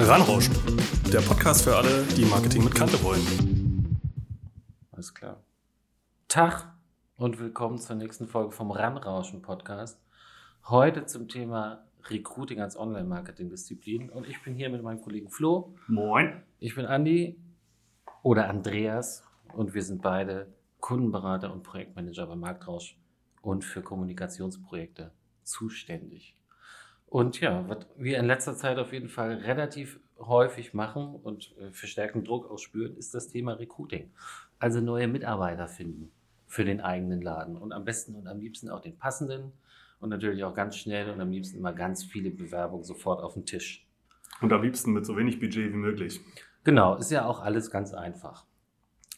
Ranrauschen, der Podcast für alle, die Marketing mit Kante wollen. Alles klar. Tag und willkommen zur nächsten Folge vom Ranrauschen Podcast. Heute zum Thema Recruiting als Online-Marketing-Disziplin. Und ich bin hier mit meinem Kollegen Flo. Moin. Ich bin Andi oder Andreas und wir sind beide Kundenberater und Projektmanager bei Marktrausch und für Kommunikationsprojekte zuständig. Und ja, was wir in letzter Zeit auf jeden Fall relativ häufig machen und äh, verstärkten Druck ausspüren, ist das Thema Recruiting. Also neue Mitarbeiter finden für den eigenen Laden und am besten und am liebsten auch den passenden und natürlich auch ganz schnell und am liebsten immer ganz viele Bewerbungen sofort auf den Tisch. Und am liebsten mit so wenig Budget wie möglich. Genau, ist ja auch alles ganz einfach.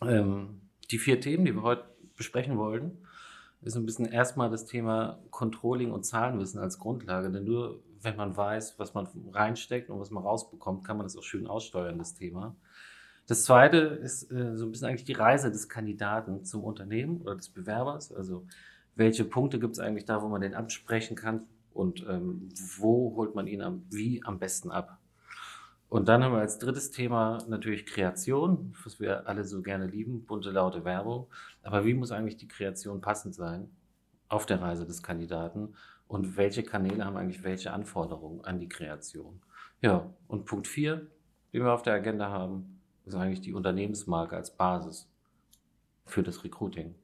Ähm, die vier Themen, die wir heute besprechen wollen, ist ein bisschen erstmal das Thema Controlling und Zahlenwissen als Grundlage. Denn nur wenn man weiß, was man reinsteckt und was man rausbekommt, kann man das auch schön aussteuern, das Thema. Das zweite ist äh, so ein bisschen eigentlich die Reise des Kandidaten zum Unternehmen oder des Bewerbers. Also welche Punkte gibt es eigentlich da, wo man den absprechen kann und ähm, wo holt man ihn am, wie am besten ab. Und dann haben wir als drittes Thema natürlich Kreation, was wir alle so gerne lieben, bunte, laute Werbung. Aber wie muss eigentlich die Kreation passend sein auf der Reise des Kandidaten? Und welche Kanäle haben eigentlich welche Anforderungen an die Kreation? Ja, und Punkt 4, den wir auf der Agenda haben, ist eigentlich die Unternehmensmarke als Basis für das Recruiting.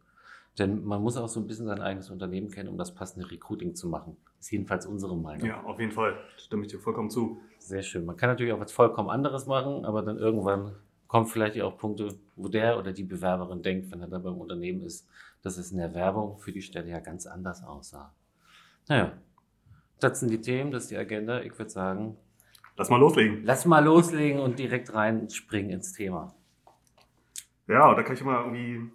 Denn man muss auch so ein bisschen sein eigenes Unternehmen kennen, um das passende Recruiting zu machen. Das ist jedenfalls unsere Meinung. Ja, auf jeden Fall. Stimme ich dir vollkommen zu. Sehr schön. Man kann natürlich auch was vollkommen anderes machen, aber dann irgendwann kommen vielleicht auch Punkte, wo der oder die Bewerberin denkt, wenn er dann beim Unternehmen ist, dass es in der Werbung für die Stelle ja ganz anders aussah. Naja, das sind die Themen, das ist die Agenda. Ich würde sagen, lass mal loslegen. Lass mal loslegen und direkt reinspringen ins Thema. Ja, da kann ich mal irgendwie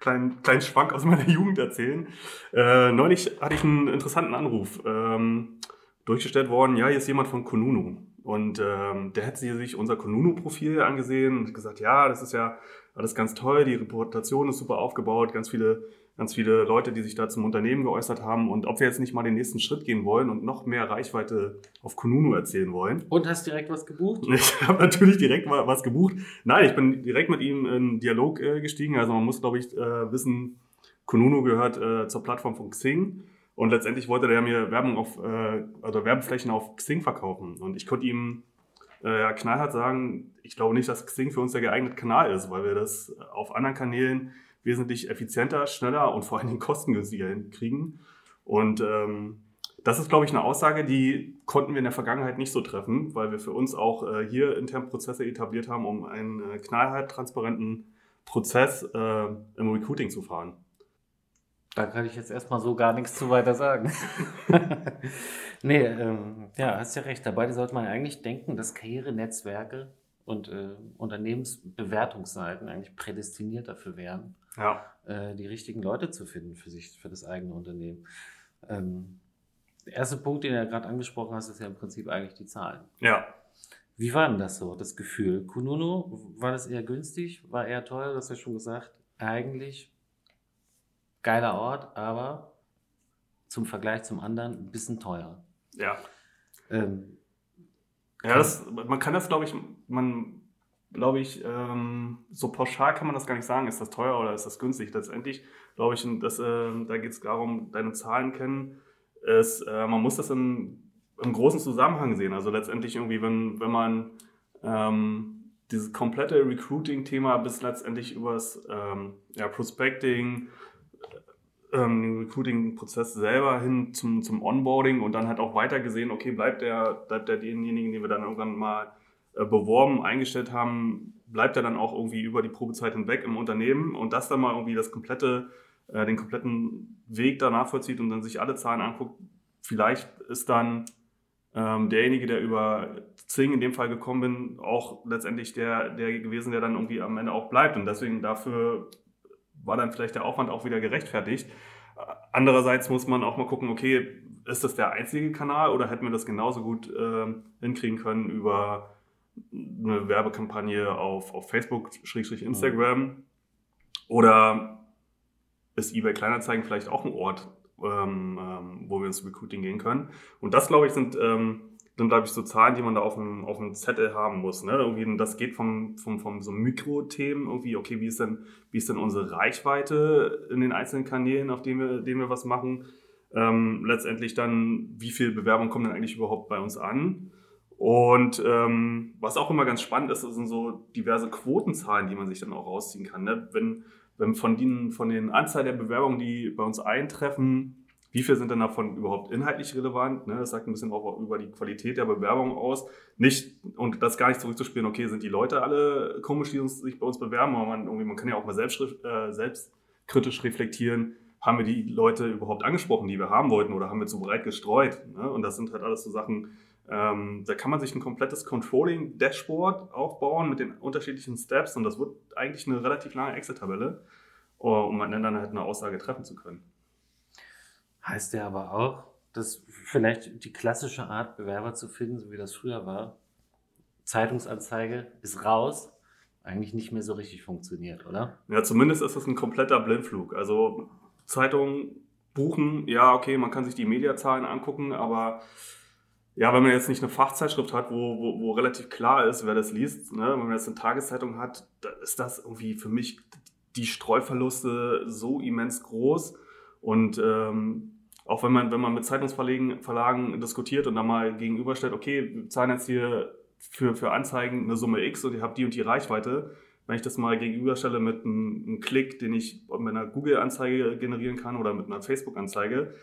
kleinen, kleinen Schwank aus meiner Jugend erzählen. Äh, neulich hatte ich einen interessanten Anruf. Ähm, durchgestellt worden, ja, hier ist jemand von Konunu. Und ähm, der hat sich unser Konunu-Profil angesehen und gesagt, ja, das ist ja alles ganz toll, die Reputation ist super aufgebaut, ganz viele, ganz viele Leute, die sich da zum Unternehmen geäußert haben und ob wir jetzt nicht mal den nächsten Schritt gehen wollen und noch mehr Reichweite auf Konunu erzählen wollen. Und hast direkt was gebucht? Ich habe natürlich direkt was gebucht. Nein, ich bin direkt mit ihm in Dialog äh, gestiegen. Also man muss, glaube ich, äh, wissen, Konunu gehört äh, zur Plattform von Xing. Und letztendlich wollte der mir Werbung auf, äh, also Werbeflächen auf Xing verkaufen. Und ich konnte ihm äh, knallhart sagen, ich glaube nicht, dass Xing für uns der geeignete Kanal ist, weil wir das auf anderen Kanälen wesentlich effizienter, schneller und vor allen Dingen kostengünstiger kriegen. Und ähm, das ist, glaube ich, eine Aussage, die konnten wir in der Vergangenheit nicht so treffen, weil wir für uns auch äh, hier intern Prozesse etabliert haben, um einen äh, knallhart transparenten Prozess äh, im Recruiting zu fahren. Da kann ich jetzt erstmal so gar nichts zu weiter sagen. nee, ähm, ja, hast ja recht. Dabei sollte man eigentlich denken, dass Karrierenetzwerke und äh, Unternehmensbewertungsseiten eigentlich prädestiniert dafür wären, ja. äh, die richtigen Leute zu finden für sich, für das eigene Unternehmen. Ähm, der erste Punkt, den du ja gerade angesprochen hast, ist ja im Prinzip eigentlich die Zahlen. Ja. Wie war denn das so, das Gefühl? Kununu, war das eher günstig? War eher teuer? Du hast ja schon gesagt, eigentlich geiler Ort, aber zum Vergleich zum anderen ein bisschen teuer. Ja. Ähm, ja, das, man kann das, glaube ich, man, glaube ich, ähm, so pauschal kann man das gar nicht sagen, ist das teuer oder ist das günstig. Letztendlich, glaube ich, das, äh, da geht es darum, deine Zahlen kennen. Es, äh, man muss das im, im großen Zusammenhang sehen. Also letztendlich irgendwie, wenn, wenn man ähm, dieses komplette Recruiting-Thema bis letztendlich übers ähm, ja, Prospecting, ähm, den Recruiting-Prozess selber hin zum, zum Onboarding und dann halt auch weiter gesehen, okay, bleibt der, bleibt der denjenigen, den wir dann irgendwann mal äh, beworben, eingestellt haben, bleibt er dann auch irgendwie über die Probezeit hinweg im Unternehmen und das dann mal irgendwie das komplette, äh, den kompletten Weg danach vollzieht und dann sich alle Zahlen anguckt, vielleicht ist dann ähm, derjenige, der über Zing in dem Fall gekommen bin, auch letztendlich der, der gewesen, der dann irgendwie am Ende auch bleibt. Und deswegen dafür war dann vielleicht der Aufwand auch wieder gerechtfertigt. Andererseits muss man auch mal gucken, okay, ist das der einzige Kanal oder hätten wir das genauso gut äh, hinkriegen können über eine Werbekampagne auf, auf Facebook, Schrägstrich Instagram? Mhm. Oder ist eBay Kleinanzeigen vielleicht auch ein Ort, ähm, ähm, wo wir ins Recruiting gehen können? Und das, glaube ich, sind ähm, sind, glaube ich, so Zahlen, die man da auf dem, auf dem Zettel haben muss. Ne? Irgendwie, das geht vom, vom, vom so Mikrothemen irgendwie, okay, wie ist, denn, wie ist denn unsere Reichweite in den einzelnen Kanälen, auf denen wir, denen wir was machen? Ähm, letztendlich dann, wie viel Bewerbung kommen denn eigentlich überhaupt bei uns an? Und ähm, was auch immer ganz spannend ist, sind so diverse Quotenzahlen, die man sich dann auch rausziehen kann. Ne? Wenn, wenn von, den, von den Anzahl der Bewerbungen, die bei uns eintreffen, wie viel sind denn davon überhaupt inhaltlich relevant? Ne? Das sagt ein bisschen auch über die Qualität der Bewerbung aus. Nicht, und das gar nicht zurückzuspielen, okay, sind die Leute alle komisch, die uns, sich bei uns bewerben, aber man, irgendwie, man kann ja auch mal selbst, äh, selbstkritisch reflektieren, haben wir die Leute überhaupt angesprochen, die wir haben wollten, oder haben wir zu breit gestreut? Ne? Und das sind halt alles so Sachen, ähm, da kann man sich ein komplettes Controlling-Dashboard aufbauen mit den unterschiedlichen Steps und das wird eigentlich eine relativ lange Excel-Tabelle, um dann halt eine Aussage treffen zu können. Heißt ja aber auch, dass vielleicht die klassische Art, Bewerber zu finden, so wie das früher war, Zeitungsanzeige ist raus, eigentlich nicht mehr so richtig funktioniert, oder? Ja, zumindest ist das ein kompletter Blindflug. Also Zeitung buchen, ja, okay, man kann sich die Mediazahlen angucken, aber ja, wenn man jetzt nicht eine Fachzeitschrift hat, wo, wo, wo relativ klar ist, wer das liest, ne? wenn man jetzt eine Tageszeitung hat, da ist das irgendwie für mich die Streuverluste so immens groß. Und ähm, auch wenn man, wenn man mit Zeitungsverlagen Verlagen diskutiert und dann mal gegenüberstellt, okay, wir zahlen jetzt hier für, für Anzeigen eine Summe X und ihr habt die und die Reichweite. Wenn ich das mal gegenüberstelle mit einem, einem Klick, den ich mit einer Google-Anzeige generieren kann oder mit einer Facebook-Anzeige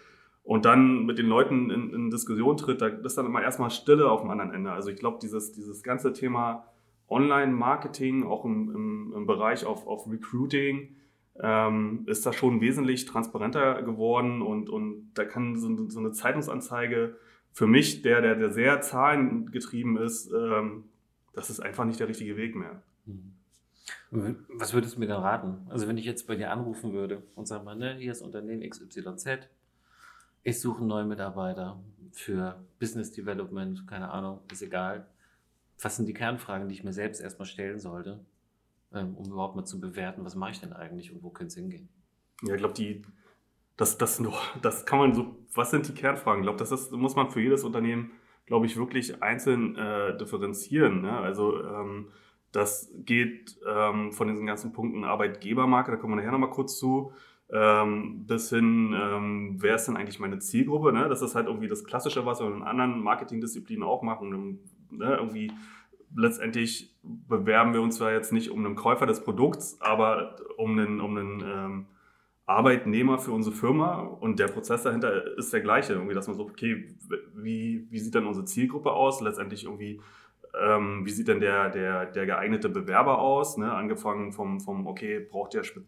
und dann mit den Leuten in, in Diskussion tritt, da ist dann immer erstmal Stille auf dem anderen Ende. Also ich glaube, dieses, dieses ganze Thema Online-Marketing, auch im, im, im Bereich auf, auf Recruiting, ähm, ist das schon wesentlich transparenter geworden und, und da kann so, so eine Zeitungsanzeige für mich, der, der, der sehr zahlengetrieben ist, ähm, das ist einfach nicht der richtige Weg mehr. Mhm. Was würdest du mir dann raten? Also wenn ich jetzt bei dir anrufen würde und sage mal, ne, hier ist Unternehmen XYZ, ich suche einen neuen Mitarbeiter für Business Development, keine Ahnung, ist egal. Was sind die Kernfragen, die ich mir selbst erstmal stellen sollte? Ähm, um überhaupt mal zu bewerten, was mache ich denn eigentlich und wo könnte es hingehen? Ja, ich glaube, die, das, das, das kann man so, was sind die Kernfragen? Ich glaube, das ist, muss man für jedes Unternehmen, glaube ich, wirklich einzeln äh, differenzieren. Ne? Also ähm, das geht ähm, von diesen ganzen Punkten Arbeitgebermarke, da kommen wir nachher nochmal kurz zu, ähm, bis hin, ähm, wer ist denn eigentlich meine Zielgruppe? Ne? Das ist halt irgendwie das Klassische, was wir in anderen Marketingdisziplinen auch machen. Ne? Irgendwie letztendlich bewerben wir uns zwar jetzt nicht um einen Käufer des Produkts, aber um einen, um einen ähm, Arbeitnehmer für unsere Firma und der Prozess dahinter ist der gleiche. Irgendwie, dass man so, okay, wie, wie sieht dann unsere Zielgruppe aus? Letztendlich irgendwie, ähm, wie sieht denn der, der, der geeignete Bewerber aus? Ne? Angefangen vom, vom, okay, braucht der spe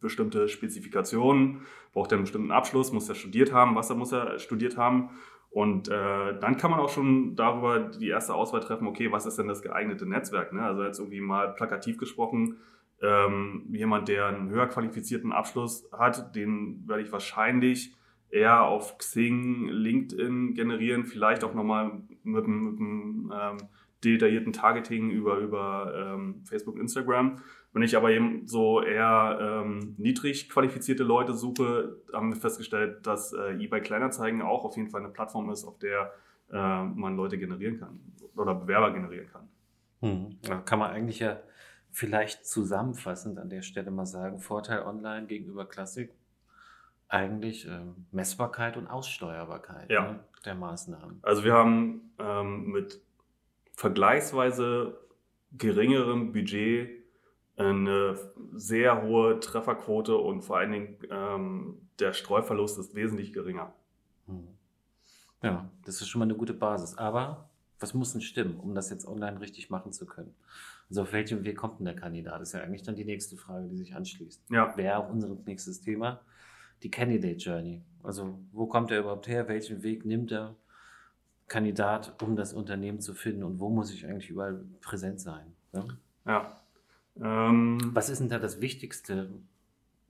bestimmte Spezifikationen, braucht er einen bestimmten Abschluss, muss er studiert haben, was er muss er studiert haben und äh, dann kann man auch schon darüber die erste Auswahl treffen, okay, was ist denn das geeignete Netzwerk? Ne? Also jetzt irgendwie mal plakativ gesprochen, ähm, jemand, der einen höher qualifizierten Abschluss hat, den werde ich wahrscheinlich eher auf Xing, LinkedIn generieren, vielleicht auch nochmal mit einem ähm, detaillierten Targeting über, über ähm, Facebook, Instagram. Wenn ich aber eben so eher ähm, niedrig qualifizierte Leute suche, haben wir festgestellt, dass äh, eBay Kleinanzeigen auch auf jeden Fall eine Plattform ist, auf der äh, man Leute generieren kann oder Bewerber generieren kann. Hm. Da kann man eigentlich ja vielleicht zusammenfassend an der Stelle mal sagen, Vorteil online gegenüber Klassik, eigentlich äh, Messbarkeit und Aussteuerbarkeit ja. ne, der Maßnahmen. Also wir haben ähm, mit vergleichsweise geringerem Budget eine sehr hohe Trefferquote und vor allen Dingen ähm, der Streuverlust ist wesentlich geringer. Hm. Ja, das ist schon mal eine gute Basis. Aber was muss denn stimmen, um das jetzt online richtig machen zu können? Also auf welchem Weg kommt denn der Kandidat? Das ist ja eigentlich dann die nächste Frage, die sich anschließt. Ja. Wäre auch unser nächstes Thema. Die Candidate Journey. Also wo kommt er überhaupt her? Welchen Weg nimmt der Kandidat, um das Unternehmen zu finden? Und wo muss ich eigentlich überall präsent sein? Ja. ja. Ähm, Was ist denn da das Wichtigste,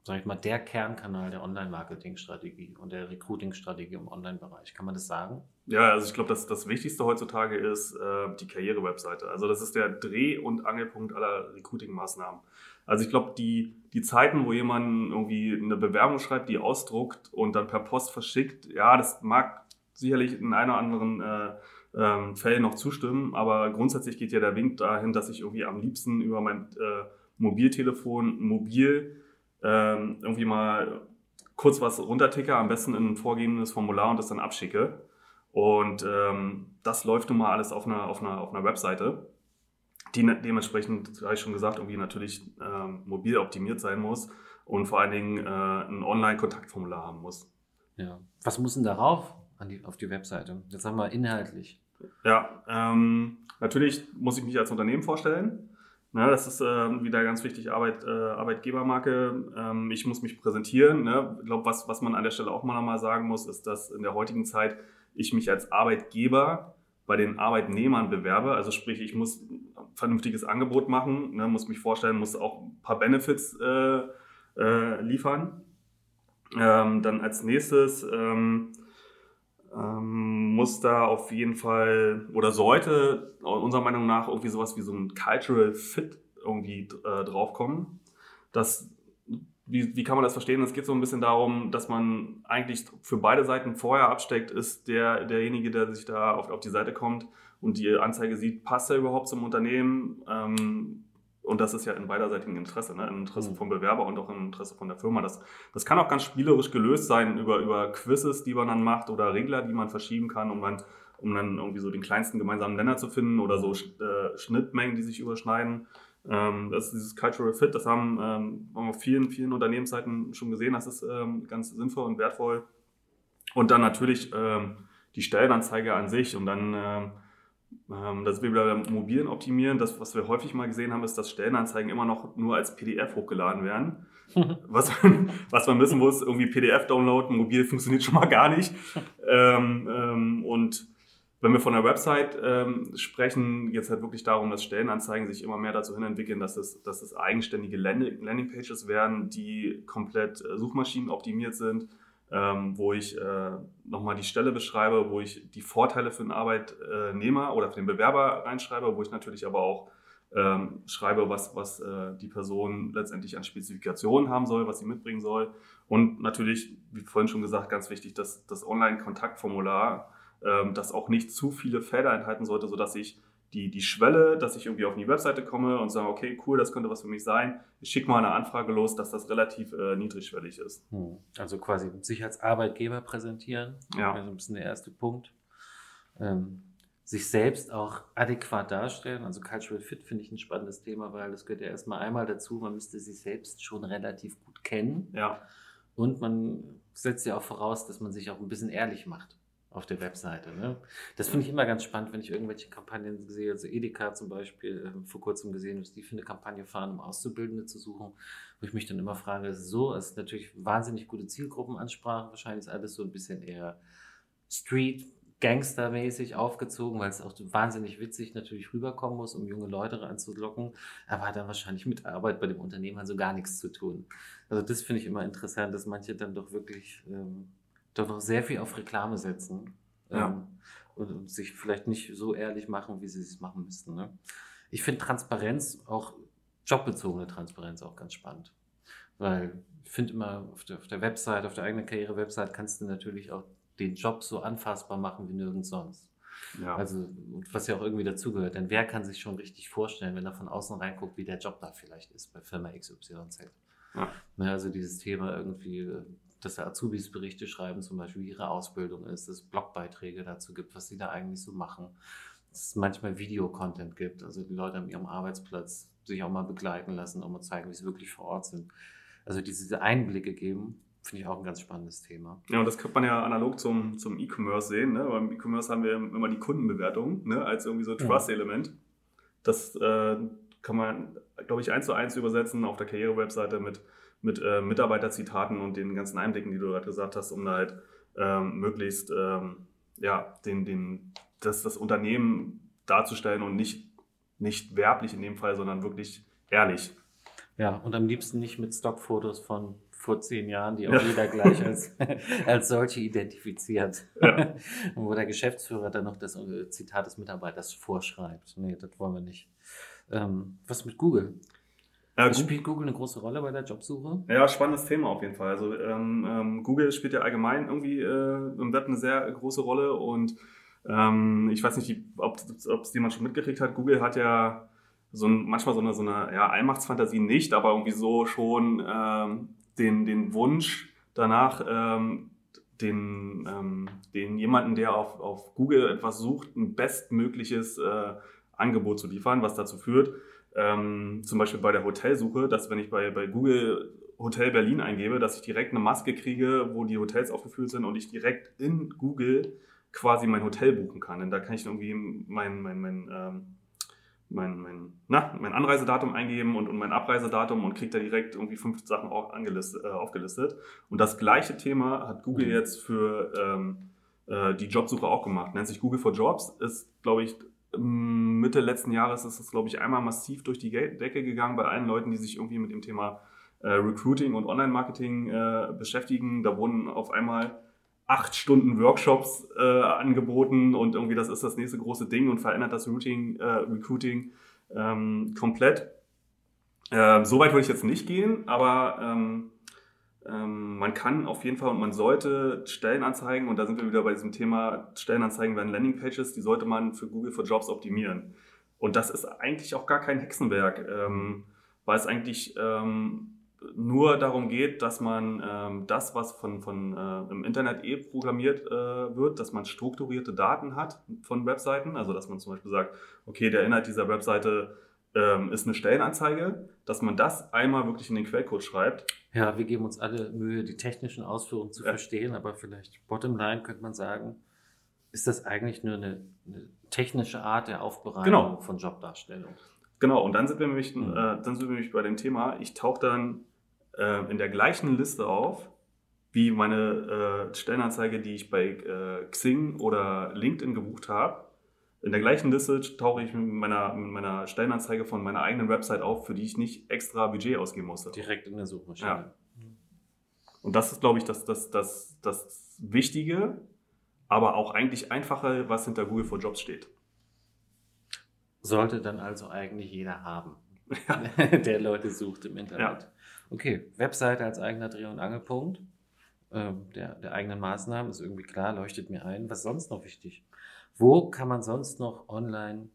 sag ich mal, der Kernkanal der Online-Marketing-Strategie und der Recruiting-Strategie im Online-Bereich? Kann man das sagen? Ja, also ich glaube, das, das Wichtigste heutzutage ist äh, die Karriere-Webseite. Also das ist der Dreh- und Angelpunkt aller Recruiting-Maßnahmen. Also ich glaube, die, die Zeiten, wo jemand irgendwie eine Bewerbung schreibt, die ausdruckt und dann per Post verschickt, ja, das mag sicherlich in einer oder anderen äh, ähm, Fällen noch zustimmen, aber grundsätzlich geht ja der Wink dahin, dass ich irgendwie am liebsten über mein äh, Mobiltelefon mobil ähm, irgendwie mal kurz was runterticke, am besten in ein vorgehendes Formular und das dann abschicke. Und ähm, das läuft nun mal alles auf einer, auf einer, auf einer Webseite, die ne, dementsprechend, habe ich schon gesagt, irgendwie natürlich ähm, mobil optimiert sein muss und vor allen Dingen äh, ein Online-Kontaktformular haben muss. Ja. Was muss denn darauf die, auf die Webseite? Jetzt sagen wir inhaltlich. Ja, ähm, natürlich muss ich mich als Unternehmen vorstellen. Ne, das ist äh, wieder ganz wichtig, Arbeit, äh, Arbeitgebermarke. Ähm, ich muss mich präsentieren. Ne? Ich glaube, was, was man an der Stelle auch mal nochmal sagen muss, ist, dass in der heutigen Zeit ich mich als Arbeitgeber bei den Arbeitnehmern bewerbe. Also sprich, ich muss ein vernünftiges Angebot machen, ne? muss mich vorstellen, muss auch ein paar Benefits äh, äh liefern. Ähm, dann als nächstes ähm, ähm, muss da auf jeden Fall oder sollte unserer Meinung nach irgendwie sowas wie so ein Cultural Fit irgendwie äh, draufkommen. Das, wie, wie kann man das verstehen? Es geht so ein bisschen darum, dass man eigentlich für beide Seiten vorher absteckt, ist der, derjenige, der sich da auf, auf die Seite kommt und die Anzeige sieht, passt er überhaupt zum Unternehmen? Ähm, und das ist ja in beiderseitigem Interesse, ne? im Interesse mhm. vom Bewerber und auch im Interesse von der Firma. Das, das kann auch ganz spielerisch gelöst sein über, über Quizzes, die man dann macht oder Regler, die man verschieben kann, um dann, um dann irgendwie so den kleinsten gemeinsamen Nenner zu finden oder so äh, Schnittmengen, die sich überschneiden. Ähm, das ist dieses Cultural Fit, das haben, ähm, haben wir auf vielen, vielen Unternehmensseiten schon gesehen, das ist ähm, ganz sinnvoll und wertvoll. Und dann natürlich ähm, die Stellenanzeige an sich und dann ähm, ähm, das wir beim Mobilen optimieren. Das, was wir häufig mal gesehen haben, ist, dass Stellenanzeigen immer noch nur als PDF hochgeladen werden. was, man, was man wissen muss, irgendwie PDF downloaden, mobil funktioniert schon mal gar nicht. Ähm, ähm, und wenn wir von der Website ähm, sprechen, geht es halt wirklich darum, dass Stellenanzeigen sich immer mehr dazu hin entwickeln, dass es, dass es eigenständige Landingpages werden, die komplett äh, Suchmaschinen optimiert sind ähm, wo ich äh, nochmal die Stelle beschreibe, wo ich die Vorteile für den Arbeitnehmer oder für den Bewerber reinschreibe, wo ich natürlich aber auch ähm, schreibe, was, was äh, die Person letztendlich an Spezifikationen haben soll, was sie mitbringen soll. Und natürlich, wie vorhin schon gesagt, ganz wichtig, dass das Online-Kontaktformular, ähm, das auch nicht zu viele Felder enthalten sollte, sodass ich die, die Schwelle, dass ich irgendwie auf die Webseite komme und sage, okay, cool, das könnte was für mich sein. Ich schicke mal eine Anfrage los, dass das relativ äh, niedrigschwellig ist. Hm. Also quasi sich als Arbeitgeber präsentieren. Ja. Also ein bisschen der erste Punkt. Ähm, sich selbst auch adäquat darstellen. Also Cultural Fit finde ich ein spannendes Thema, weil das gehört ja erstmal einmal dazu, man müsste sich selbst schon relativ gut kennen. Ja. Und man setzt ja auch voraus, dass man sich auch ein bisschen ehrlich macht auf der Webseite. Ne? Das finde ich immer ganz spannend, wenn ich irgendwelche Kampagnen sehe. Also Edeka zum Beispiel, äh, vor kurzem gesehen, was die für eine Kampagne fahren, um Auszubildende zu suchen, wo ich mich dann immer frage, so, es ist natürlich wahnsinnig gute Zielgruppenansprache, wahrscheinlich ist alles so ein bisschen eher Street, Gangstermäßig aufgezogen, weil es auch wahnsinnig witzig natürlich rüberkommen muss, um junge Leute anzulocken, aber hat dann wahrscheinlich mit Arbeit bei dem Unternehmen also gar nichts zu tun. Also das finde ich immer interessant, dass manche dann doch wirklich ähm, doch noch sehr viel auf Reklame setzen ja. ähm, und, und, sich vielleicht nicht so ehrlich machen, wie sie es machen müssten. Ne? Ich finde Transparenz, auch jobbezogene Transparenz, auch ganz spannend. Weil ich finde immer auf der, auf der Website, auf der eigenen Karriere-Website kannst du natürlich auch den Job so anfassbar machen wie nirgends sonst. Ja. Also, was ja auch irgendwie dazugehört. Denn wer kann sich schon richtig vorstellen, wenn er von außen reinguckt, wie der Job da vielleicht ist bei Firma XYZ? Ja. Ne, also dieses Thema irgendwie dass Azubis Berichte schreiben, zum Beispiel, wie ihre Ausbildung ist, dass es Blogbeiträge dazu gibt, was sie da eigentlich so machen. Dass es manchmal Videocontent gibt, also die Leute an ihrem Arbeitsplatz sich auch mal begleiten lassen, um mal zeigen, wie sie wirklich vor Ort sind. Also diese Einblicke geben, finde ich auch ein ganz spannendes Thema. Ja, und das könnte man ja analog zum, zum E-Commerce sehen. Ne? Beim E-Commerce haben wir immer die Kundenbewertung ne? als irgendwie so Trust-Element. Das äh, kann man, glaube ich, eins zu eins übersetzen auf der Karriere-Webseite mit mit äh, Mitarbeiterzitaten und den ganzen Einblicken, die du gerade gesagt hast, um da halt ähm, möglichst ähm, ja, den, den, das, das Unternehmen darzustellen und nicht, nicht werblich in dem Fall, sondern wirklich ehrlich. Ja, und am liebsten nicht mit Stockfotos von vor zehn Jahren, die auch ja. jeder gleich als, als solche identifiziert. Ja. Wo der Geschäftsführer dann noch das äh, Zitat des Mitarbeiters vorschreibt. Nee, das wollen wir nicht. Ähm, was mit Google? Ja, spielt Google eine große Rolle bei der Jobsuche? Ja, spannendes Thema auf jeden Fall. Also ähm, ähm, Google spielt ja allgemein irgendwie äh, im Web eine sehr große Rolle und Ähm, ich weiß nicht, ob es jemand schon mitgekriegt hat. Google hat ja so ein, manchmal so eine, so eine ja, Allmachtsfantasie nicht, aber irgendwie so schon ähm, den, den Wunsch danach, ähm, den, ähm, den jemanden, der auf, auf Google etwas sucht, ein bestmögliches äh, Angebot zu liefern, was dazu führt, ähm, zum Beispiel bei der Hotelsuche, dass wenn ich bei, bei Google Hotel Berlin eingebe, dass ich direkt eine Maske kriege, wo die Hotels aufgeführt sind und ich direkt in Google quasi mein Hotel buchen kann. Denn da kann ich irgendwie mein, mein, mein, ähm, mein, mein, na, mein Anreisedatum eingeben und, und mein Abreisedatum und kriege da direkt irgendwie fünf Sachen auch angelistet, äh, aufgelistet. Und das gleiche Thema hat Google mhm. jetzt für ähm, äh, die Jobsuche auch gemacht. Nennt sich Google for Jobs. Ist, glaube ich, Mitte letzten Jahres ist es, glaube ich, einmal massiv durch die Decke gegangen bei allen Leuten, die sich irgendwie mit dem Thema äh, Recruiting und Online-Marketing äh, beschäftigen. Da wurden auf einmal acht Stunden Workshops äh, angeboten und irgendwie das ist das nächste große Ding und verändert das Routing, äh, Recruiting ähm, komplett. Ähm, so weit würde ich jetzt nicht gehen, aber ähm, ähm, man kann auf jeden Fall und man sollte Stellenanzeigen, und da sind wir wieder bei diesem Thema, Stellenanzeigen werden Landingpages, die sollte man für Google for Jobs optimieren. Und das ist eigentlich auch gar kein Hexenwerk, ähm, weil es eigentlich ähm, nur darum geht, dass man ähm, das, was von, von äh, im Internet eh programmiert äh, wird, dass man strukturierte Daten hat von Webseiten. Also dass man zum Beispiel sagt, okay, der Inhalt dieser Webseite ähm, ist eine Stellenanzeige, dass man das einmal wirklich in den Quellcode schreibt. Ja, wir geben uns alle Mühe, die technischen Ausführungen zu ja. verstehen, aber vielleicht bottomline könnte man sagen, ist das eigentlich nur eine, eine technische Art der Aufbereitung genau. von Jobdarstellung? Genau, und dann sind wir nämlich, mhm. äh, dann sind wir nämlich bei dem Thema, ich tauche dann äh, in der gleichen Liste auf, wie meine äh, Stellenanzeige, die ich bei äh, Xing oder LinkedIn gebucht habe. In der gleichen Liste tauche ich mit meiner, mit meiner Stellenanzeige von meiner eigenen Website auf, für die ich nicht extra Budget ausgeben musste. Direkt in der Suchmaschine. Ja. Und das ist, glaube ich, das, das, das, das Wichtige, aber auch eigentlich Einfache, was hinter Google for Jobs steht. Sollte dann also eigentlich jeder haben, ja. der Leute sucht im Internet. Ja. Okay, Webseite als eigener Dreh- und Angelpunkt äh, der, der eigenen Maßnahmen ist irgendwie klar, leuchtet mir ein. Was ist sonst noch wichtig? Wo kann man sonst noch online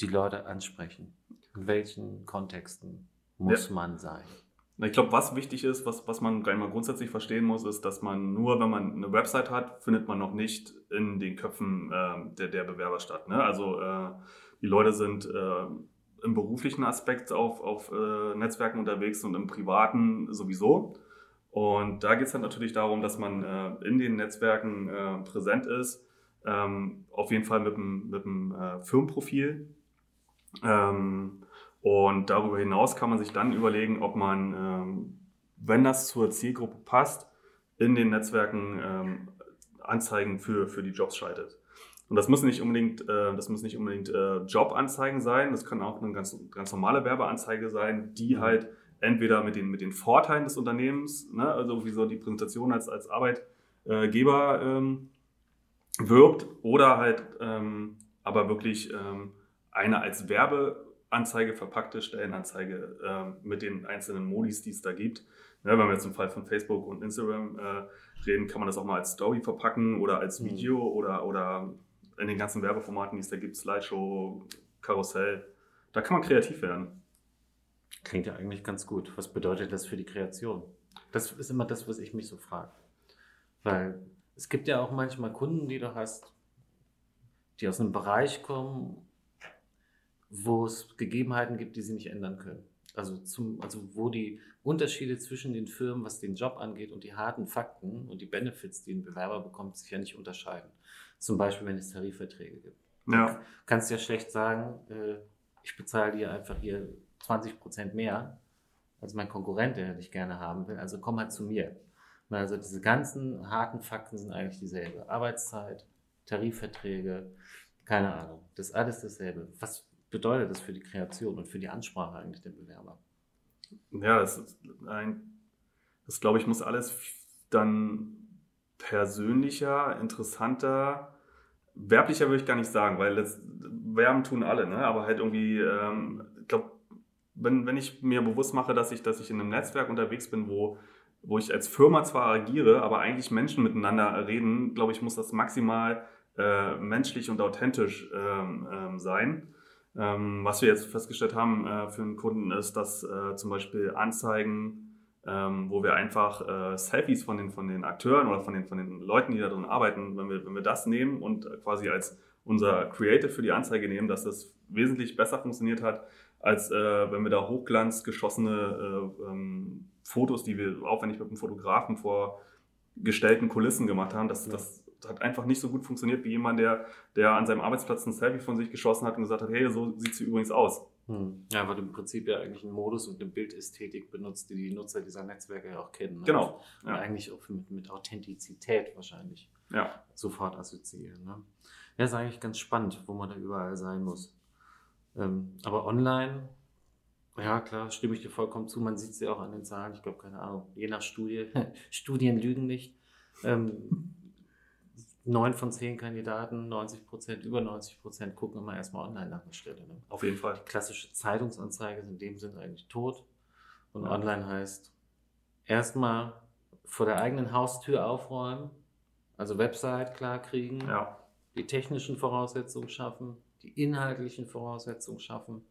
die Leute ansprechen? In welchen Kontexten muss ja. man sein? Ich glaube, was wichtig ist, was, was man mal grundsätzlich verstehen muss, ist, dass man nur, wenn man eine Website hat, findet man noch nicht in den Köpfen äh, der, der Bewerber statt. Ne? Also äh, die Leute sind äh, im beruflichen Aspekt auf, auf äh, Netzwerken unterwegs und im privaten sowieso. Und da geht es dann natürlich darum, dass man äh, in den Netzwerken äh, präsent ist, ähm, auf jeden Fall mit einem mit dem, äh, Firmenprofil. Ähm, und darüber hinaus kann man sich dann überlegen, ob man, ähm, wenn das zur Zielgruppe passt, in den Netzwerken ähm, Anzeigen für, für die Jobs schaltet. Und das müssen nicht unbedingt, äh, das müssen nicht unbedingt äh, Jobanzeigen sein, das kann auch eine ganz, ganz normale Werbeanzeige sein, die mhm. halt entweder mit den, mit den Vorteilen des Unternehmens, ne, also wie so die Präsentation als, als Arbeitgeber ähm, wirbt, oder halt aber wirklich eine als Werbeanzeige verpackte Stellenanzeige äh, mit den einzelnen Modis, die es da gibt. Ja, wenn wir jetzt im Fall von Facebook und Instagram äh, reden, kann man das auch mal als Story verpacken oder als mhm. Video mhm. oder, oder in den ganzen Werbeformaten, die es da gibt, Slideshow, Karussell. Da kann man kreativ werden. Klingt ja eigentlich ganz gut. Was bedeutet das für die Kreation? Das ist immer das, was ich mich so frage. Weil es gibt ja auch manchmal Kunden, die du hast, die aus einem Bereich kommen, wo es Gegebenheiten gibt, die sie nicht ändern können. Also, zum, also wo die Unterschiede zwischen den Firmen, was den Job angeht und die harten Fakten und die Benefits, die ein Bewerber bekommt, sich ja nicht unterscheiden. Zum Beispiel, wenn es Tarifverträge gibt. Ja. Du kannst ja schlecht sagen, äh, ich bezahle dir einfach hier 20 Prozent mehr als mein Konkurrent, der dich gerne haben will. Also komm halt zu mir. Also diese ganzen harten Fakten sind eigentlich dieselbe. Arbeitszeit, Tarifverträge, keine Ahnung. Das ist alles dasselbe. Was bedeutet das für die Kreation und für die Ansprache eigentlich der Bewerber? Ja, das ist ein, das glaube ich, muss alles dann persönlicher, interessanter, werblicher würde ich gar nicht sagen, weil das, Werben tun alle, ne? aber halt irgendwie, ähm, ich glaube, wenn, wenn ich mir bewusst mache, dass ich, dass ich in einem Netzwerk unterwegs bin, wo, wo ich als Firma zwar agiere, aber eigentlich Menschen miteinander reden, glaube ich, muss das maximal äh, menschlich und authentisch ähm, ähm, sein. Ähm, was wir jetzt festgestellt haben äh, für einen Kunden ist, dass äh, zum Beispiel Anzeigen, ähm, wo wir einfach äh, Selfies von den, von den Akteuren oder von den, von den Leuten, die da drin arbeiten, wenn wir, wenn wir das nehmen und quasi als unser Creative für die Anzeige nehmen, dass das wesentlich besser funktioniert hat, als äh, wenn wir da hochglanz geschossene äh, ähm, Fotos, die wir aufwendig mit einem Fotografen vor gestellten Kulissen gemacht haben. Das, das hat einfach nicht so gut funktioniert wie jemand, der, der an seinem Arbeitsplatz ein Selfie von sich geschossen hat und gesagt hat, hey, so sieht sie übrigens aus. Hm. Ja, weil du im Prinzip ja eigentlich einen Modus und eine Bildästhetik benutzt, die die Nutzer dieser Netzwerke ja auch kennen. Ne? Genau. Und ja. eigentlich auch mit, mit Authentizität wahrscheinlich ja. sofort assoziieren. Ne? Ja, ist eigentlich ganz spannend, wo man da überall sein muss. Ähm, aber online, ja klar, stimme ich dir vollkommen zu, man sieht es ja auch an den Zahlen, ich glaube, keine Ahnung, je nach Studie, Studien lügen nicht. Ähm, neun von zehn Kandidaten, 90 Prozent, über 90 Prozent gucken immer erstmal online nach einer Stelle. Ne? Auf jeden Fall. Die klassische Zeitungsanzeige ist in dem Sinne eigentlich tot. Und ja. online heißt erstmal vor der eigenen Haustür aufräumen, also Website klar kriegen, ja. die technischen Voraussetzungen schaffen, die inhaltlichen Voraussetzungen schaffen,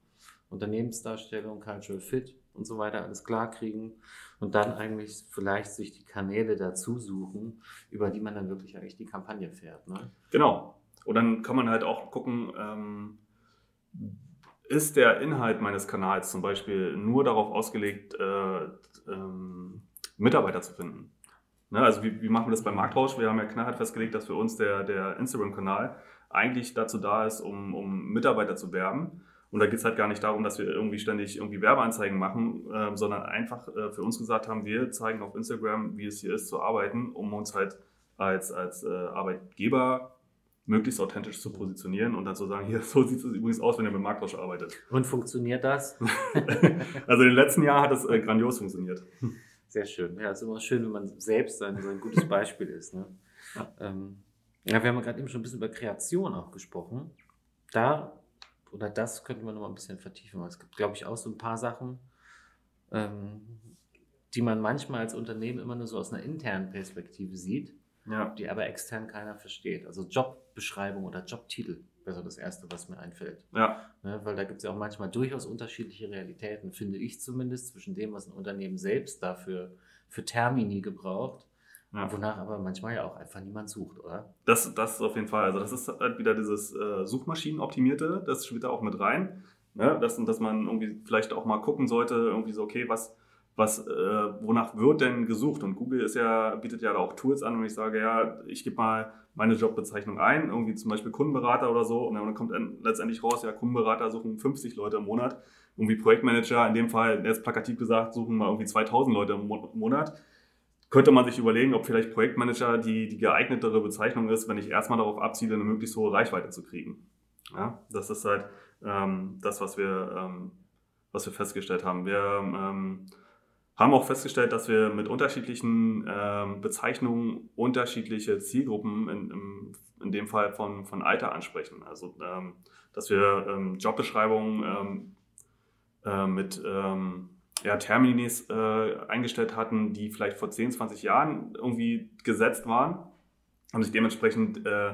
Unternehmensdarstellung, Cultural Fit und so weiter alles klar kriegen und dann eigentlich vielleicht sich die Kanäle dazu suchen, über die man dann wirklich eigentlich die Kampagne fährt. Ne? Genau. Und dann kann man halt auch gucken, ähm, ist der Inhalt meines Kanals zum Beispiel nur darauf ausgelegt, äh, ähm, Mitarbeiter zu finden? Ne, also wie, wie, machen wir das beim Marktrausch? Wir haben ja knallhart festgelegt, dass für uns der, der Instagram-Kanal eigentlich dazu da ist, um, um Mitarbeiter zu werben. Und da geht es halt gar nicht darum, dass wir irgendwie ständig irgendwie Werbeanzeigen machen, äh, sondern einfach äh, für uns gesagt haben, wir zeigen auf Instagram, wie es hier ist zu arbeiten, um uns halt als, als äh, Arbeitgeber möglichst authentisch zu positionieren und dann zu sagen, hier, so sieht es übrigens aus, wenn ihr mit Marktwatch arbeitet. Und funktioniert das? also in den letzten Jahren hat es äh, grandios funktioniert. Sehr schön. Ja, es ist immer schön, wenn man selbst ein, so ein gutes Beispiel ist. Ne? Ja. Ähm, ja, wir haben gerade eben schon ein bisschen über Kreation auch gesprochen. Da oder das könnte man noch mal ein bisschen vertiefen, es gibt, glaube ich, auch so ein paar Sachen, ähm, die man manchmal als Unternehmen immer nur so aus einer internen Perspektive sieht, ja. die aber extern keiner versteht. Also Jobbeschreibung oder Jobtitel wäre so das Erste, was mir einfällt. Ja. Ne, weil da gibt es ja auch manchmal durchaus unterschiedliche Realitäten, finde ich zumindest, zwischen dem, was ein Unternehmen selbst dafür für Termini gebraucht ja. Wonach aber manchmal ja auch einfach niemand sucht, oder? Das, das ist auf jeden Fall. Also das ist halt wieder dieses äh, Suchmaschinenoptimierte, das spielt da auch mit rein. Ne? Dass, dass man irgendwie vielleicht auch mal gucken sollte, irgendwie so, okay, was, was, äh, wonach wird denn gesucht? Und Google ist ja, bietet ja da auch Tools an, und ich sage, ja, ich gebe mal meine Jobbezeichnung ein, irgendwie zum Beispiel Kundenberater oder so, und dann kommt dann letztendlich raus, ja, Kundenberater suchen 50 Leute im Monat, irgendwie Projektmanager, in dem Fall, jetzt plakativ gesagt, suchen mal irgendwie 2000 Leute im Monat könnte man sich überlegen, ob vielleicht Projektmanager die, die geeignetere Bezeichnung ist, wenn ich erstmal darauf abziele, eine möglichst hohe Reichweite zu kriegen. Ja, das ist halt ähm, das, was wir, ähm, was wir festgestellt haben. Wir ähm, haben auch festgestellt, dass wir mit unterschiedlichen ähm, Bezeichnungen unterschiedliche Zielgruppen, in, in, in, dem Fall von, von Alter, ansprechen. Also, ähm, dass wir ähm, Jobbeschreibungen äh, mit ja, Terminis äh, eingestellt hatten, die vielleicht vor 10, 20 Jahren irgendwie gesetzt waren, haben sich dementsprechend äh,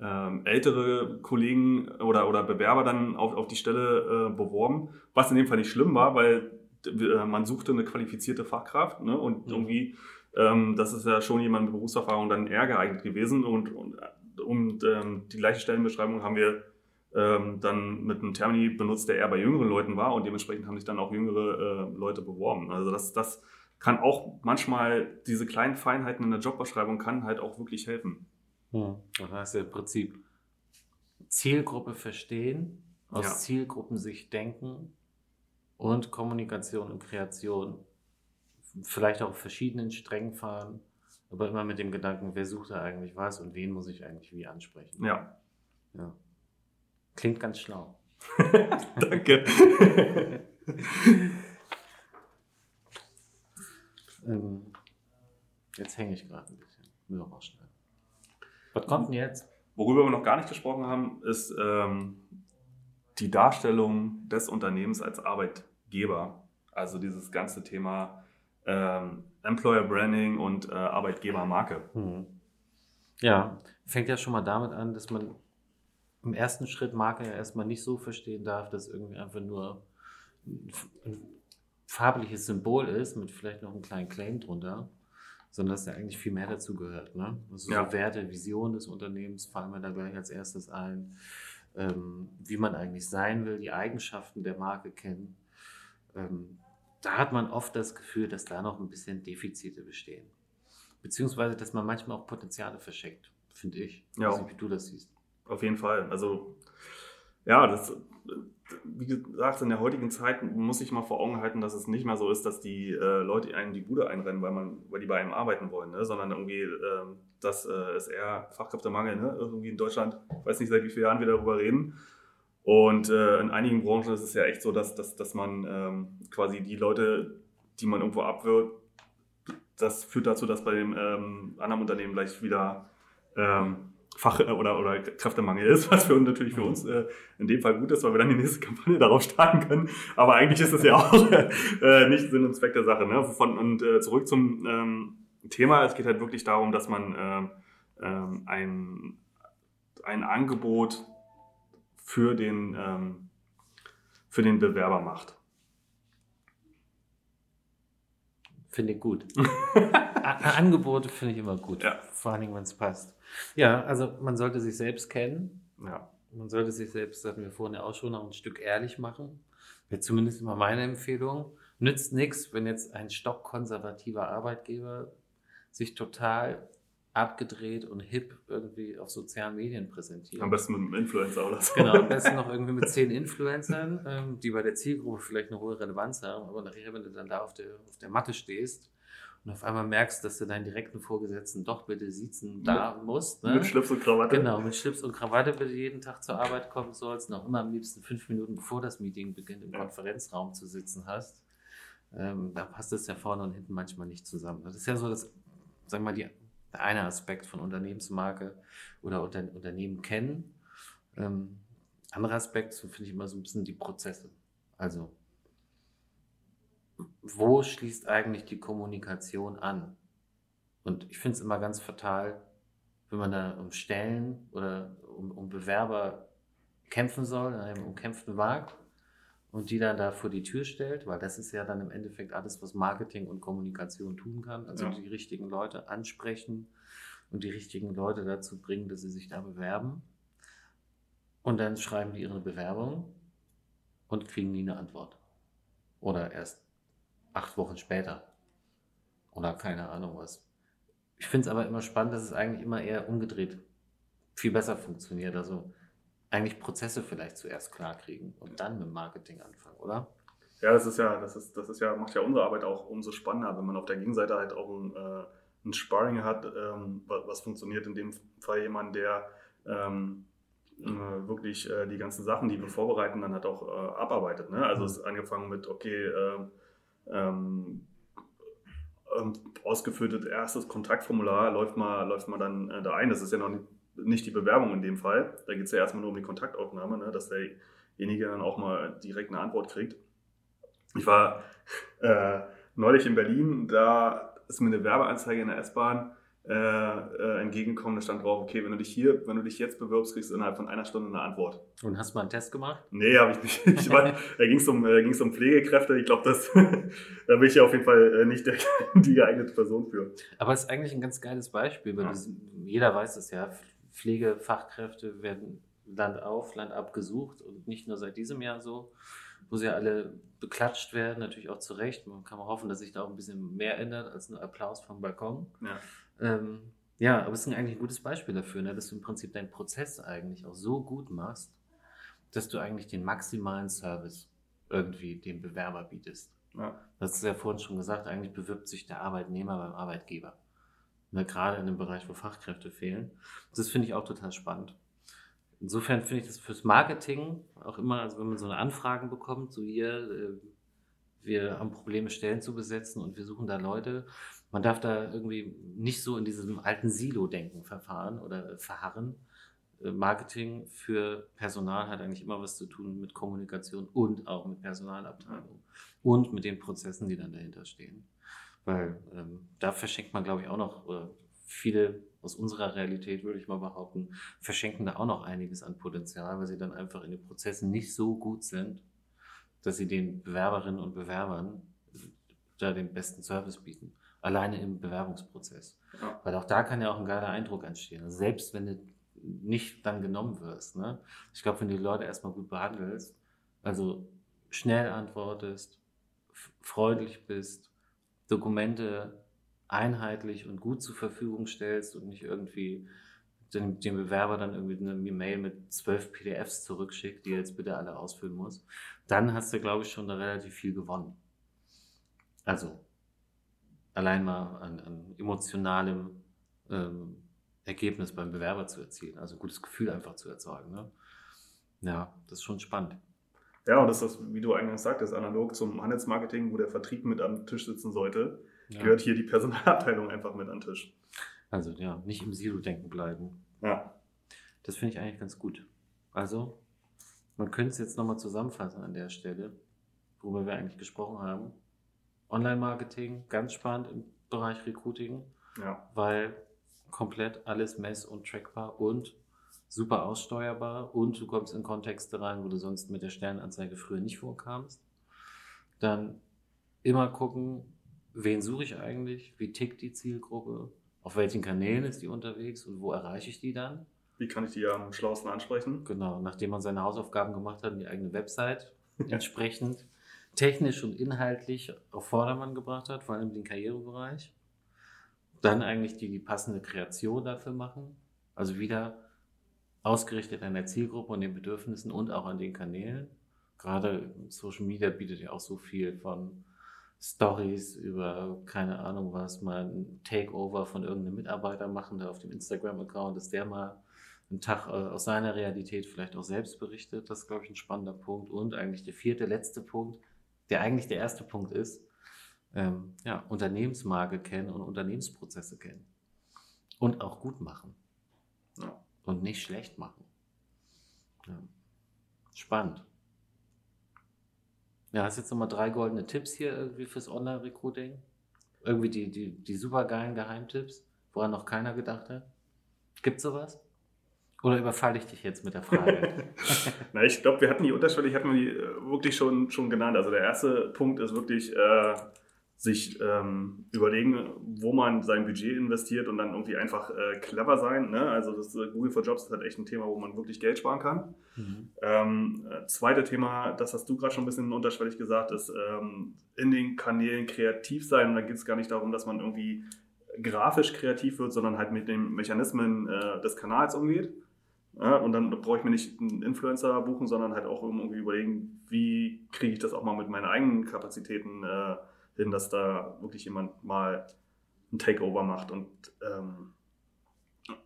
äh, ältere Kollegen oder, oder Bewerber dann auf, auf die Stelle äh, beworben, was in dem Fall nicht schlimm war, weil äh, man suchte eine qualifizierte Fachkraft ne? und mhm. irgendwie, ähm, das ist ja schon jemand mit Berufserfahrung dann eher geeignet gewesen und, und, und ähm, die gleiche Stellenbeschreibung haben wir ähm, dann mit einem Termini benutzt, der eher bei jüngeren Leuten war und dementsprechend haben sich dann auch jüngere äh, Leute beworben. Also das, das kann auch manchmal, diese kleinen Feinheiten in der Jobbeschreibung kann halt auch wirklich helfen. Hm. Das heißt ja im Prinzip Zielgruppe verstehen, aus ja. Zielgruppensicht denken und Kommunikation und Kreation vielleicht auch auf verschiedenen Strängen fahren, aber immer mit dem Gedanken, wer sucht da eigentlich was und wen muss ich eigentlich wie ansprechen. Ja. Ja. Klingt ganz schlau. Danke. ähm, jetzt hänge ich gerade ein bisschen. Müssen wir schnell. Was kommt denn jetzt? Worüber wir noch gar nicht gesprochen haben, ist ähm, die Darstellung des Unternehmens als Arbeitgeber. Also dieses ganze Thema ähm, Employer Branding und äh, Arbeitgebermarke. Mhm. Ja, fängt ja schon mal damit an, dass man im ersten Schritt Marke ja erstmal nicht so verstehen darf, dass irgendwie einfach nur ein farbliches Symbol ist mit vielleicht noch einem kleinen Claim drunter, sondern dass da eigentlich viel mehr dazu gehört. Ne? Also ja. so Werte, Vision des Unternehmens fallen mir da gleich als erstes ein, ähm, wie man eigentlich sein will, die Eigenschaften der Marke kennen. Ähm, da hat man oft das Gefühl, dass da noch ein bisschen Defizite bestehen. Beziehungsweise, dass man manchmal auch Potenziale verschenkt, finde ich. Ja. Ich weiß nicht, wie du das siehst. Auf jeden Fall. Also, ja, das, wie gesagt, in der heutigen Zeit muss ich mal vor Augen halten, dass es nicht mehr so ist, dass die äh, Leute einem die Bude einrennen, weil, man, weil die bei einem arbeiten wollen, ne? sondern irgendwie, äh, das äh, ist eher Fachkräftemangel, ne? irgendwie in Deutschland, ich weiß nicht, seit wie vielen Jahren wir darüber reden. Und äh, in einigen Branchen ist es ja echt so, dass, dass, dass man ähm, quasi die Leute, die man irgendwo abwirkt, das führt dazu, dass bei dem ähm, anderen Unternehmen gleich wieder ähm, Fach- äh, oder, oder Kräftemangel ist, was für uns natürlich für uns äh, in dem Fall gut ist, weil wir dann die nächste Kampagne darauf starten können. Aber eigentlich ist es ja auch äh, nicht Sinn und Zweck der Sache. Ne? Von, und äh, zurück zum ähm, Thema. Es geht halt wirklich darum, dass man ähm, ähm, ein, ein Angebot für den, ähm, für den Bewerber macht. Finde ich gut. Angebote finde ich immer gut. Ja. Vor allem, wenn es passt. Ja, also man sollte sich selbst kennen. Ja. Man sollte sich selbst, das hatten wir vorhin ja auch schon, noch ein Stück ehrlich machen. Wäre zumindest immer meine Empfehlung. Nützt nichts, wenn jetzt ein stockkonservativer Arbeitgeber sich total abgedreht und hip irgendwie auf sozialen Medien präsentiert. Am besten mit einem Influencer oder so. Genau, am besten noch irgendwie mit zehn Influencern, ähm, die bei der Zielgruppe vielleicht eine hohe Relevanz haben, aber nachher, wenn du dann da auf der, auf der Matte stehst und auf einmal merkst, dass du deinen direkten Vorgesetzten doch bitte sitzen da mit, musst. Ne? Mit Schlips und Krawatte. Genau, mit Schlips und Krawatte bitte jeden Tag zur Arbeit kommen sollst, noch immer am liebsten fünf Minuten bevor das Meeting beginnt im ja. Konferenzraum zu sitzen hast. Ähm, da passt es ja vorne und hinten manchmal nicht zusammen. Das ist ja so das, sagen wir mal, die der eine Aspekt von Unternehmensmarke oder unter, Unternehmen kennen. Ähm, anderer Aspekt finde ich immer so ein bisschen die Prozesse. Also, wo schließt eigentlich die Kommunikation an? Und ich finde es immer ganz fatal, wenn man da um Stellen oder um, um Bewerber kämpfen soll, in einem umkämpften und die dann da vor die Tür stellt, weil das ist ja dann im Endeffekt alles, was Marketing und Kommunikation tun kann. Also ja. die richtigen Leute ansprechen und die richtigen Leute dazu bringen, dass sie sich da bewerben. Und dann schreiben die ihre Bewerbung und kriegen nie eine Antwort. Oder erst acht Wochen später. Oder keine Ahnung was. Ich finde es aber immer spannend, dass es eigentlich immer eher umgedreht viel besser funktioniert. Also eigentlich Prozesse vielleicht zuerst klar kriegen und dann mit Marketing anfangen, oder? Ja, das ist ja, das ist, das ist ja, macht ja unsere Arbeit auch umso spannender, wenn man auf der Gegenseite halt auch ein, äh, ein Sparring hat, ähm, was funktioniert in dem Fall jemand, der ähm, äh, wirklich äh, die ganzen Sachen, die wir vorbereiten, dann halt auch äh, abarbeitet. Ne? Also es ist angefangen mit, okay, ähm, ähm, ähm, ausgeführtes erstes Kontaktformular läuft mal, läuft mal dann äh, da ein. Das ist ja noch nicht nicht die Bewerbung in dem Fall. Da geht es ja erstmal nur um die Kontaktaufnahme, ne? dass derjenige dann auch mal direkt eine Antwort kriegt. Ich war äh, neulich in Berlin, da ist mir eine Werbeanzeige in der S-Bahn äh, äh, entgegengekommen. Da stand drauf, okay, wenn du dich hier, wenn du dich jetzt bewirbst, kriegst du innerhalb von einer Stunde eine Antwort. Und hast du mal einen Test gemacht? Nee, habe ich nicht. Ich war, da ging es um, äh, um Pflegekräfte. Ich glaube, da bin ich ja auf jeden Fall äh, nicht der, die geeignete Person für. Aber es ist eigentlich ein ganz geiles Beispiel, weil ja. das, jeder weiß es ja. Pflegefachkräfte werden Land auf, Land ab gesucht und nicht nur seit diesem Jahr so, wo sie alle beklatscht werden, natürlich auch zu Recht. Man kann hoffen, dass sich da auch ein bisschen mehr ändert als nur Applaus vom Balkon. Ja, ähm, ja aber es ist eigentlich ein gutes Beispiel dafür, ne, dass du im Prinzip deinen Prozess eigentlich auch so gut machst, dass du eigentlich den maximalen Service irgendwie dem Bewerber bietest. Ja. Das ist ja vorhin schon gesagt, eigentlich bewirbt sich der Arbeitnehmer beim Arbeitgeber ne, gerade in dem Bereich, wo Fachkräfte fehlen. Das finde ich auch total spannend. Insofern finde ich das fürs Marketing auch immer, also wenn man so eine Anfragen bekommt, so hier, äh, wir haben Probleme, Stellen zu besetzen und wir suchen da Leute. Man darf da irgendwie nicht so in diesem alten Silo-Denken verfahren oder verharren. Äh, Marketing für Personal hat eigentlich immer was zu tun mit Kommunikation und auch mit Personalabteilung und mit den Prozessen, die dann dahinter stehen. Weil ähm, da verschenkt man, glaube ich, auch noch, oder viele aus unserer Realität, würde ich mal behaupten, verschenken da auch noch einiges an Potenzial, weil sie dann einfach in den Prozessen nicht so gut sind, dass sie den Bewerberinnen und Bewerbern da den besten Service bieten. Alleine im Bewerbungsprozess. Ja. Weil auch da kann ja auch ein geiler Eindruck entstehen. Also selbst wenn du nicht dann genommen wirst. Ne? Ich glaube, wenn du die Leute erstmal gut behandelst, also schnell antwortest, freundlich bist, Dokumente einheitlich und gut zur Verfügung stellst und nicht irgendwie den, den Bewerber dann irgendwie eine Mail mit zwölf PDFs zurückschickt, die er jetzt bitte alle ausfüllen muss, dann hast du, glaube ich, schon da relativ viel gewonnen. Also allein mal an, an emotionalem ähm, Ergebnis beim Bewerber zu erzielen, also ein gutes Gefühl einfach zu erzeugen. Ne? Ja, das ist schon spannend. Ja, und das ist, wie du eingangs sagtest, analog zum Handelsmarketing, wo der Vertrieb mit am Tisch sitzen sollte, ja. gehört hier die Personalabteilung einfach mit an den Tisch. Also ja, nicht im Silo-Denken bleiben. Ja. Das finde ich eigentlich ganz gut. Also, man könnte es jetzt nochmal zusammenfassen an der Stelle, worüber wir eigentlich gesprochen haben. Online-Marketing, ganz spannend im Bereich Recruiting, ja. weil komplett alles mess- und trackbar und super aussteuerbar und du kommst in Kontexte rein, wo du sonst mit der Sternanzeige früher nicht vorkamst. Dann immer gucken, wen suche ich eigentlich, wie tickt die Zielgruppe, auf welchen Kanälen ist die unterwegs und wo erreiche ich die dann. Wie kann ich die am schlauesten ansprechen? Genau, nachdem man seine Hausaufgaben gemacht hat und die eigene Website entsprechend technisch und inhaltlich auf Vordermann gebracht hat, vor allem den Karrierebereich. Dann eigentlich die, die passende Kreation dafür machen. Also wieder ausgerichtet an der Zielgruppe und den Bedürfnissen und auch an den Kanälen. Gerade Social Media bietet ja auch so viel von Stories über keine Ahnung was, mal ein Takeover von irgendeinem Mitarbeiter machen, der auf dem Instagram-Account dass der mal einen Tag äh, aus seiner Realität vielleicht auch selbst berichtet. Das ist, glaube ich, ein spannender Punkt. Und eigentlich der vierte, letzte Punkt, der eigentlich der erste Punkt ist, ähm, ja, Unternehmensmarke kennen und Unternehmensprozesse kennen. Und auch gut machen. Ja. Und nicht schlecht machen. Ja. Spannend. Ja, hast jetzt nochmal drei goldene Tipps hier irgendwie fürs Online-Recruiting? Irgendwie die, die, die super geilen Geheimtipps, woran noch keiner gedacht hat? Gibt sowas? Oder überfalle ich dich jetzt mit der Frage? Na, ich glaube, wir hatten die unterschiedlich, hatten wir die äh, wirklich schon, schon genannt. Also der erste Punkt ist wirklich äh, sich ähm, überlegen, wo man sein Budget investiert und dann irgendwie einfach äh, clever sein. Ne? Also das äh, Google for Jobs ist halt echt ein Thema, wo man wirklich Geld sparen kann. Mhm. Ähm, äh, zweite Thema, das hast du gerade schon ein bisschen unterschwellig gesagt, ist ähm, in den Kanälen kreativ sein. Und da geht es gar nicht darum, dass man irgendwie grafisch kreativ wird, sondern halt mit den Mechanismen äh, des Kanals umgeht. Ja, und dann brauche ich mir nicht einen Influencer buchen, sondern halt auch irgendwie überlegen, wie kriege ich das auch mal mit meinen eigenen Kapazitäten äh, hin, dass da wirklich jemand mal ein Takeover macht und ähm,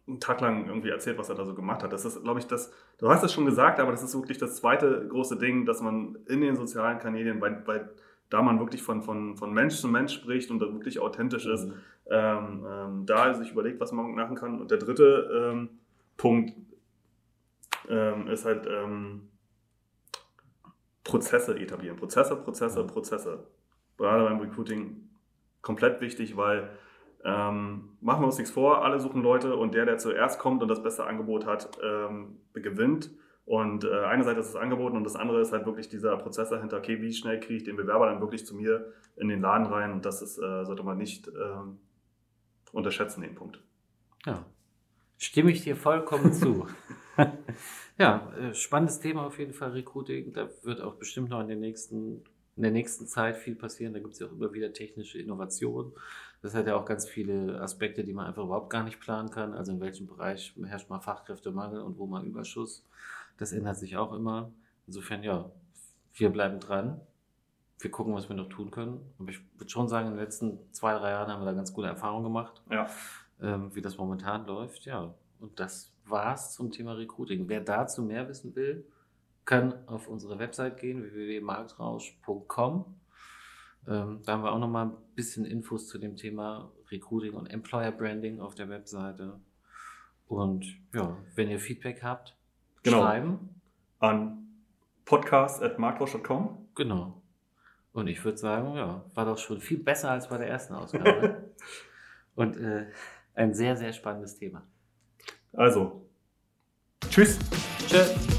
einen Tag lang irgendwie erzählt, was er da so gemacht hat. Das ist, glaube ich, das, du hast es schon gesagt, aber das ist wirklich das zweite große Ding, dass man in den sozialen Kanälen, weil, weil da man wirklich von, von, von Mensch zu Mensch spricht und da wirklich authentisch ist, mhm. ähm, ähm, da sich überlegt, was man machen kann. Und der dritte ähm, Punkt ähm, ist halt ähm, Prozesse etablieren. Prozesse, Prozesse, mhm. Prozesse gerade beim Recruiting komplett wichtig, weil ähm, machen wir uns nichts vor, alle suchen Leute und der, der zuerst kommt und das beste Angebot hat, ähm, gewinnt. Und äh, einerseits ist das Angebot und das andere ist halt wirklich dieser Prozess dahinter, okay, wie schnell kriege ich den Bewerber dann wirklich zu mir in den Laden rein und das ist, äh, sollte man nicht äh, unterschätzen, den Punkt. Ja, stimme ich dir vollkommen zu. ja, äh, spannendes Thema auf jeden Fall, Recruiting. Da wird auch bestimmt noch in den nächsten in der nächsten Zeit viel passieren. Da gibt es ja auch immer wieder technische Innovationen. Das hat ja auch ganz viele Aspekte, die man einfach überhaupt gar nicht planen kann. Also in welchem Bereich herrscht mal Fachkräftemangel und wo mal Überschuss. Das ändert sich auch immer. Insofern, ja, wir bleiben dran. Wir gucken, was wir noch tun können. Aber ich würde schon sagen, in den letzten zwei, drei Jahren haben wir da ganz gute Erfahrungen gemacht, ja. ähm, wie das momentan läuft. Ja, und das war's zum Thema Recruiting. Wer dazu mehr wissen will, kann auf unsere Website gehen, www.marktrausch.com. Ähm, da haben wir auch noch mal ein bisschen Infos zu dem Thema Recruiting und Employer Branding auf der Webseite. Und ja, wenn ihr Feedback habt, genau. schreiben. An podcast.marktrausch.com. Genau. Und ich würde sagen, ja, war doch schon viel besser als bei der ersten Ausgabe. und äh, Ein sehr, sehr spannendes Thema. Also, tschüss. Tschüss.